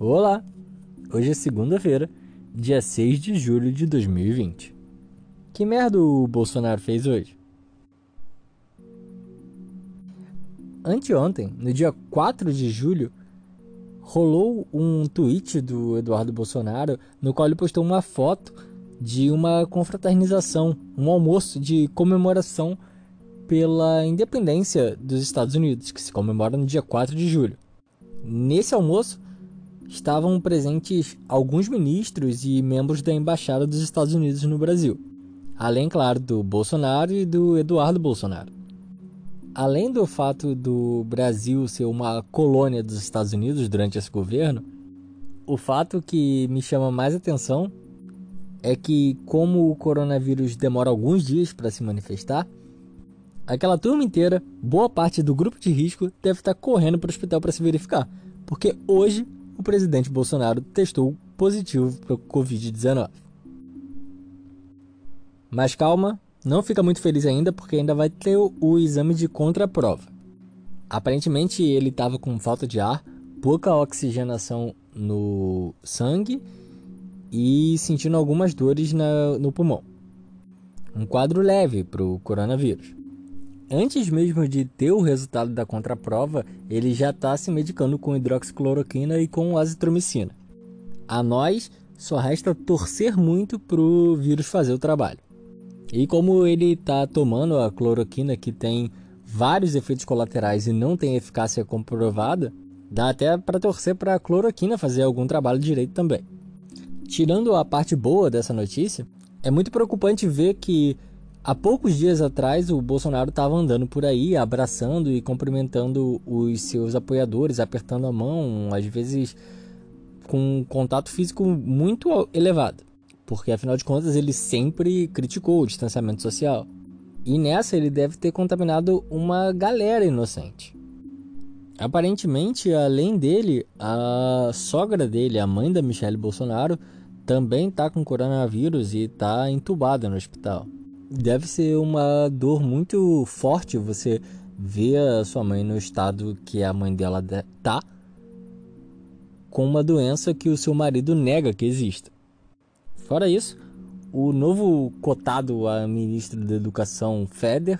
Olá! Hoje é segunda-feira, dia 6 de julho de 2020. Que merda o Bolsonaro fez hoje? Anteontem, no dia 4 de julho, rolou um tweet do Eduardo Bolsonaro no qual ele postou uma foto de uma confraternização, um almoço de comemoração pela independência dos Estados Unidos, que se comemora no dia 4 de julho. Nesse almoço estavam presentes alguns ministros e membros da embaixada dos Estados Unidos no Brasil, além, claro, do Bolsonaro e do Eduardo Bolsonaro. Além do fato do Brasil ser uma colônia dos Estados Unidos durante esse governo, o fato que me chama mais atenção é que, como o coronavírus demora alguns dias para se manifestar, aquela turma inteira, boa parte do grupo de risco, deve estar correndo para o hospital para se verificar, porque hoje o presidente Bolsonaro testou positivo para o Covid-19. Mas calma, não fica muito feliz ainda porque ainda vai ter o, exame de contraprova. Aparentemente ele estava com falta de ar, pouca oxigenação no sangue e sentindo algumas dores na, no pulmão. Um quadro leve para o coronavírus. Antes mesmo de ter o resultado da contraprova, ele já está se medicando com hidroxicloroquina e com azitromicina. A nós só resta torcer muito para o vírus fazer o trabalho. E como ele está tomando a cloroquina que tem vários efeitos colaterais e não tem eficácia comprovada, dá até para torcer para a cloroquina fazer algum trabalho direito também. Tirando a parte boa dessa notícia, é muito preocupante ver que há poucos dias atrás o Bolsonaro estava andando por aí, abraçando e cumprimentando os seus apoiadores, apertando a mão, às vezes com um contato físico muito elevado, porque afinal de contas ele sempre criticou o distanciamento social. E nessa ele deve ter contaminado uma galera inocente. Aparentemente, além dele, a sogra dele, a mãe da Michelle Bolsonaro, também está com coronavírus e está entubada no hospital. Deve ser uma dor muito forte você ver a sua mãe no estado que a mãe dela tá com uma doença que o seu marido nega que exista. Fora isso, o novo cotado a ministro da Educação, Feder,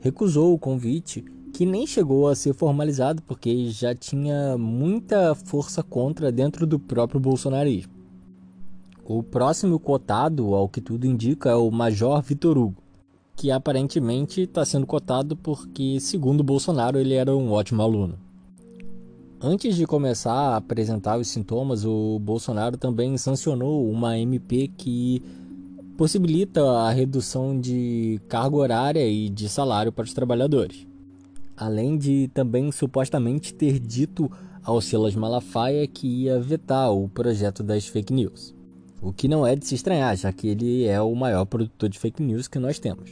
recusou o convite, que nem chegou a ser formalizado porque já tinha muita força contra dentro do próprio bolsonarismo. O próximo cotado, ao que tudo indica, é o Major Vitor Hugo, que aparentemente está sendo cotado porque, segundo Bolsonaro, ele era um ótimo aluno. Antes de começar a apresentar os sintomas, o Bolsonaro também sancionou uma MP que possibilita a redução de carga horária e de salário para os trabalhadores. Além de também supostamente ter dito ao Silas Malafaia que ia vetar o projeto das fake news. O que não é de se estranhar, já que ele é o maior produtor de fake news que nós temos.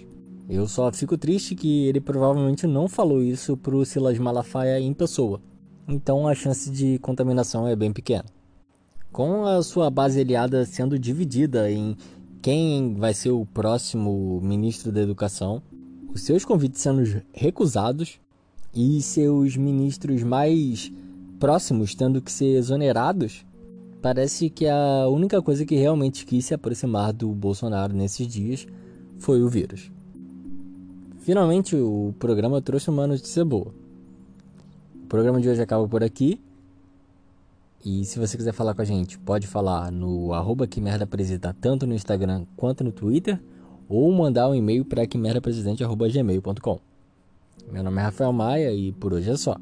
Eu só fico triste que ele provavelmente não falou isso pro Silas Malafaia em pessoa. Então a chance de contaminação é bem pequena. Com a sua base aliada sendo dividida em quem vai ser o próximo ministro da Educação, os seus convites sendo recusados e seus ministros mais próximos tendo que ser exonerados, Parece que a única coisa que realmente quis se aproximar do Bolsonaro nesses dias foi o vírus. Finalmente, o programa trouxe uma notícia boa. O programa de hoje acaba por aqui. E se você quiser falar com a gente, pode falar no arroba que merda tanto no Instagram quanto no Twitter, ou mandar um e-mail para que merda presidente, gmail.com. Meu nome é Rafael Maia e por hoje é só.